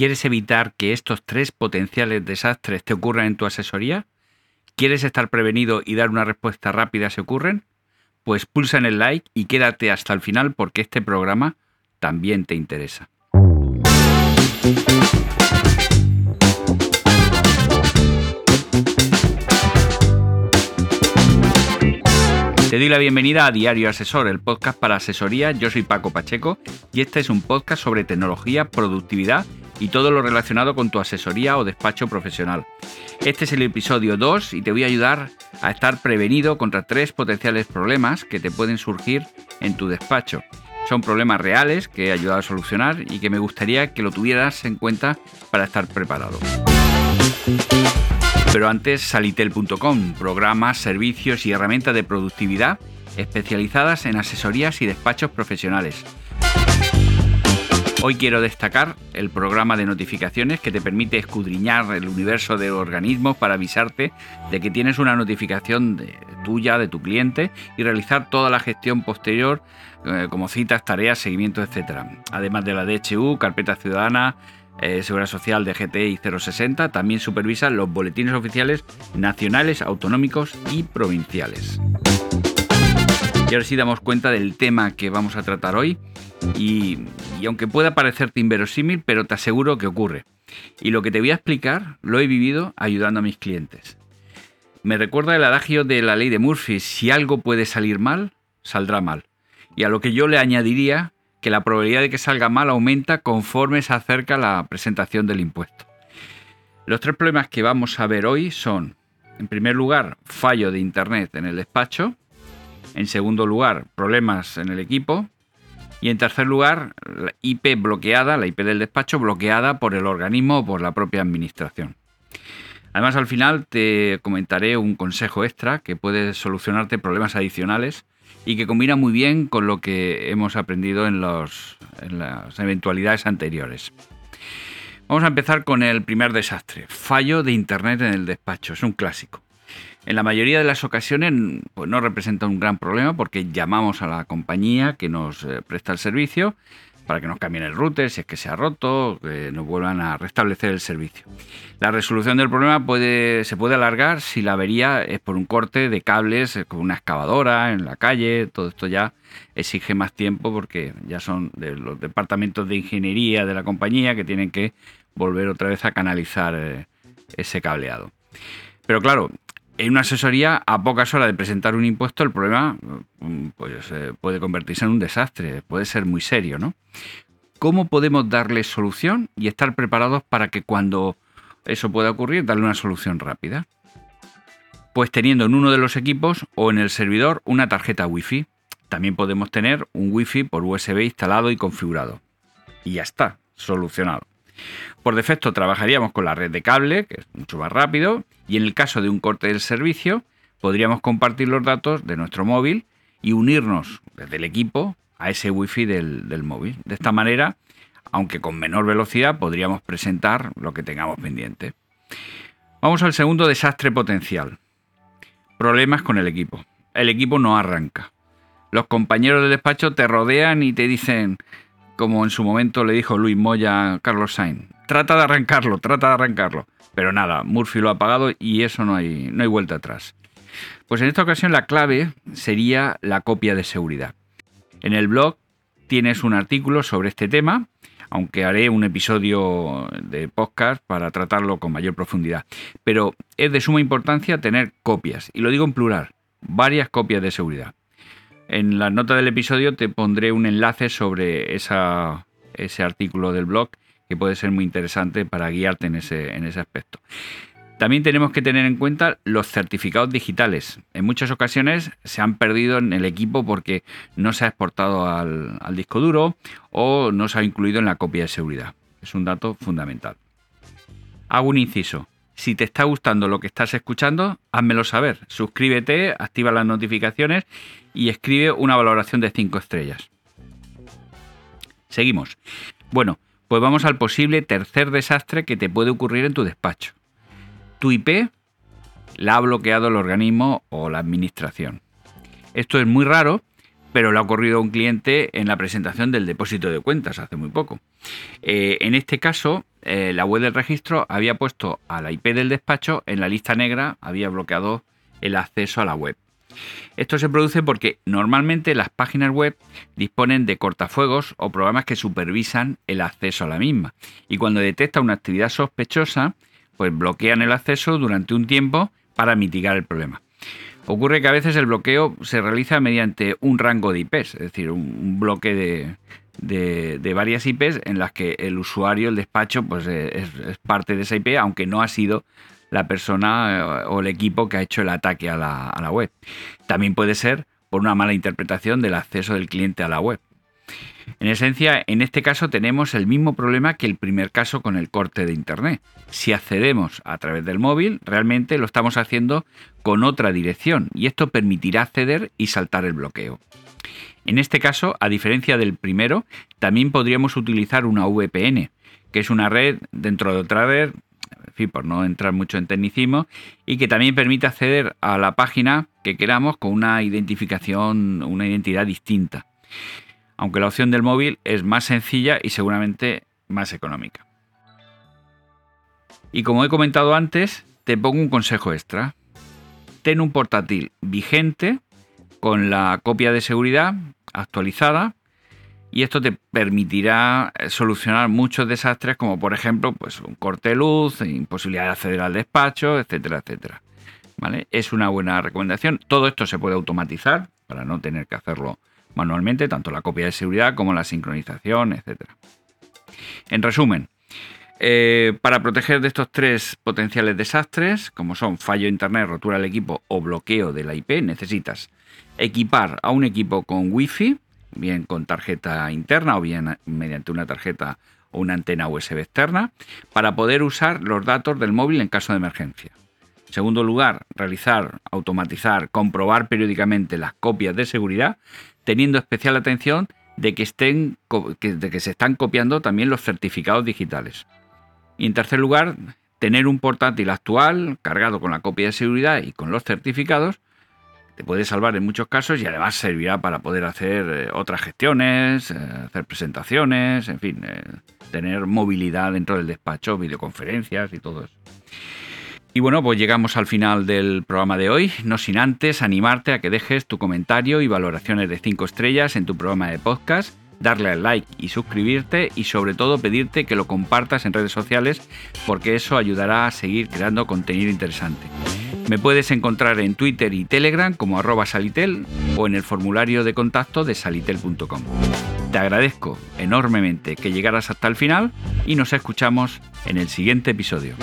¿Quieres evitar que estos tres potenciales desastres te ocurran en tu asesoría? ¿Quieres estar prevenido y dar una respuesta rápida si ocurren? Pues pulsa en el like y quédate hasta el final porque este programa también te interesa. Te doy la bienvenida a Diario Asesor, el podcast para asesoría. Yo soy Paco Pacheco y este es un podcast sobre tecnología, productividad y todo lo relacionado con tu asesoría o despacho profesional. Este es el episodio 2 y te voy a ayudar a estar prevenido contra tres potenciales problemas que te pueden surgir en tu despacho. Son problemas reales que he ayudado a solucionar y que me gustaría que lo tuvieras en cuenta para estar preparado. Pero antes, salitel.com, programas, servicios y herramientas de productividad especializadas en asesorías y despachos profesionales. Hoy quiero destacar el programa de notificaciones que te permite escudriñar el universo de organismos para avisarte de que tienes una notificación tuya, de tu cliente y realizar toda la gestión posterior eh, como citas, tareas, seguimiento, etc. Además de la DHU, carpeta ciudadana, eh, Seguridad Social de GTI 060 también supervisa los boletines oficiales nacionales, autonómicos y provinciales. Y ahora sí damos cuenta del tema que vamos a tratar hoy y, aunque pueda parecerte inverosímil, pero te aseguro que ocurre. Y lo que te voy a explicar lo he vivido ayudando a mis clientes. Me recuerda el adagio de la ley de Murphy, si algo puede salir mal, saldrá mal. Y a lo que yo le añadiría que la probabilidad de que salga mal aumenta conforme se acerca la presentación del impuesto. Los tres problemas que vamos a ver hoy son, en primer lugar, fallo de Internet en el despacho, en segundo lugar, problemas en el equipo, y en tercer lugar, la IP bloqueada, la IP del despacho bloqueada por el organismo o por la propia administración. Además, al final te comentaré un consejo extra que puede solucionarte problemas adicionales y que combina muy bien con lo que hemos aprendido en, las eventualidades anteriores. Vamos a empezar con el primer desastre, fallo de Internet en el despacho, es un clásico. En la mayoría de las ocasiones pues no representa un gran problema porque llamamos a la compañía que nos eh, presta el servicio para que nos cambien el router si es que se ha roto, que nos vuelvan a restablecer el servicio. La resolución del problema se puede alargar si la avería es por un corte de cables eh, con una excavadora en la calle, todo esto ya exige más tiempo porque ya son los departamentos de ingeniería de la compañía que tienen que volver otra vez a canalizar eh, ese cableado. Pero claro, en una asesoría, a pocas horas de presentar un impuesto, el problema mm, pues, eh, puede convertirse en un desastre, puede ser muy serio, ¿no? ¿Cómo podemos darle solución y estar preparados para que cuando eso pueda ocurrir, darle una solución rápida? Pues teniendo en uno de los equipos o en el servidor una tarjeta Wi-Fi. También podemos tener un Wi-Fi por USB instalado y configurado. Y ya está, solucionado. Por defecto trabajaríamos con la red de cable, que es mucho más rápido, y en el caso de un corte del servicio, podríamos compartir los datos de nuestro móvil y unirnos desde el equipo a ese wifi del, del móvil. De esta manera, aunque con menor velocidad, podríamos presentar lo que tengamos pendiente. Vamos al segundo desastre potencial. Problemas con el equipo. El equipo no arranca. Los compañeros de despacho te rodean y te dicen, como en su momento le dijo Luis Moya a Carlos Sainz. Trata de arrancarlo, trata de arrancarlo. Pero nada, Murphy lo ha apagado y eso no hay, no hay vuelta atrás. Pues en esta ocasión la clave sería la copia de seguridad. En el blog tienes un artículo sobre este tema, aunque haré un episodio de podcast para tratarlo con mayor profundidad. Pero es de suma importancia tener copias, y lo digo en plural, varias copias de seguridad. En la nota del episodio te pondré un enlace sobre ese artículo del blog que puede ser muy interesante para guiarte en ese, en ese aspecto. También tenemos que tener en cuenta los certificados digitales. En muchas ocasiones se han perdido en el equipo porque no se ha exportado al, al, disco duro o no se ha incluido en la copia de seguridad. Es un dato fundamental. Hago un inciso. Si te está gustando lo que estás escuchando, házmelo saber. Suscríbete, activa las notificaciones y escribe una valoración de 5 estrellas. Seguimos. Bueno, pues vamos al posible tercer desastre que te puede ocurrir en tu despacho. Tu IP la ha bloqueado el organismo o la administración. Esto es muy raro, pero le ha ocurrido a un cliente en la presentación del depósito de cuentas hace muy poco. Eh, en este caso, eh, la web del registro había puesto a la IP del despacho en la lista negra, había bloqueado el acceso a la web. Esto se produce porque normalmente las páginas web disponen de cortafuegos o programas que supervisan el acceso a la misma. Y cuando detecta una actividad sospechosa, pues bloquean el acceso durante un tiempo para mitigar el problema. Ocurre que a veces el bloqueo se realiza mediante un rango de IPs, es decir, un, bloque de, varias IPs en las que el usuario, el despacho, pues eh, es, parte de esa IP, aunque no ha sido la persona eh, o el equipo que ha hecho el ataque a la web. También puede ser por una mala interpretación del acceso del cliente a la web. En esencia, en este caso tenemos el mismo problema que el primer caso con el corte de Internet. Si accedemos a través del móvil, realmente lo estamos haciendo con otra dirección y esto permitirá acceder y saltar el bloqueo. En este caso, a diferencia del primero, también podríamos utilizar una VPN, que es una red dentro de otra red, en fin, por no entrar mucho en tecnicismo, y que también permite acceder a la página que queramos con una identificación, una identidad distinta aunque la opción del móvil es más sencilla y seguramente más económica. Y como he comentado antes, te pongo un consejo extra. Ten un portátil vigente con la copia de seguridad actualizada y esto te permitirá eh, solucionar muchos desastres como por ejemplo pues un corte de luz, imposibilidad de acceder al despacho, etcétera, etcétera. ¿Vale? Es una buena recomendación. Todo esto se puede automatizar para no tener que hacerlo manualmente, tanto la copia de seguridad como la sincronización, etc. En resumen, eh, para proteger de estos tres potenciales desastres, como son fallo de internet, rotura del equipo o bloqueo de la IP, necesitas equipar a un equipo con Wi-Fi, bien con tarjeta interna o bien mediante una tarjeta o una antena USB externa, para poder usar los datos del móvil en caso de emergencia. En segundo lugar, realizar, automatizar, comprobar periódicamente las copias de seguridad teniendo especial atención que, de que se están copiando también los certificados digitales. Y en tercer lugar, tener un portátil actual cargado con la copia de seguridad y con los certificados te puede salvar en muchos casos y además servirá para poder hacer eh, otras gestiones, eh, hacer presentaciones, en fin, eh, tener movilidad dentro del despacho, videoconferencias y todo eso. Y bueno, pues llegamos al final del programa de hoy, no sin antes animarte a que dejes tu comentario y valoraciones de 5 estrellas en tu programa de podcast, darle al like y suscribirte y sobre todo pedirte que lo compartas en redes sociales porque eso ayudará a seguir creando contenido interesante. Me puedes encontrar en Twitter y Telegram como arroba salitel o en el formulario de contacto de salitel.com. Te agradezco enormemente que llegaras hasta el final y nos escuchamos en el siguiente episodio.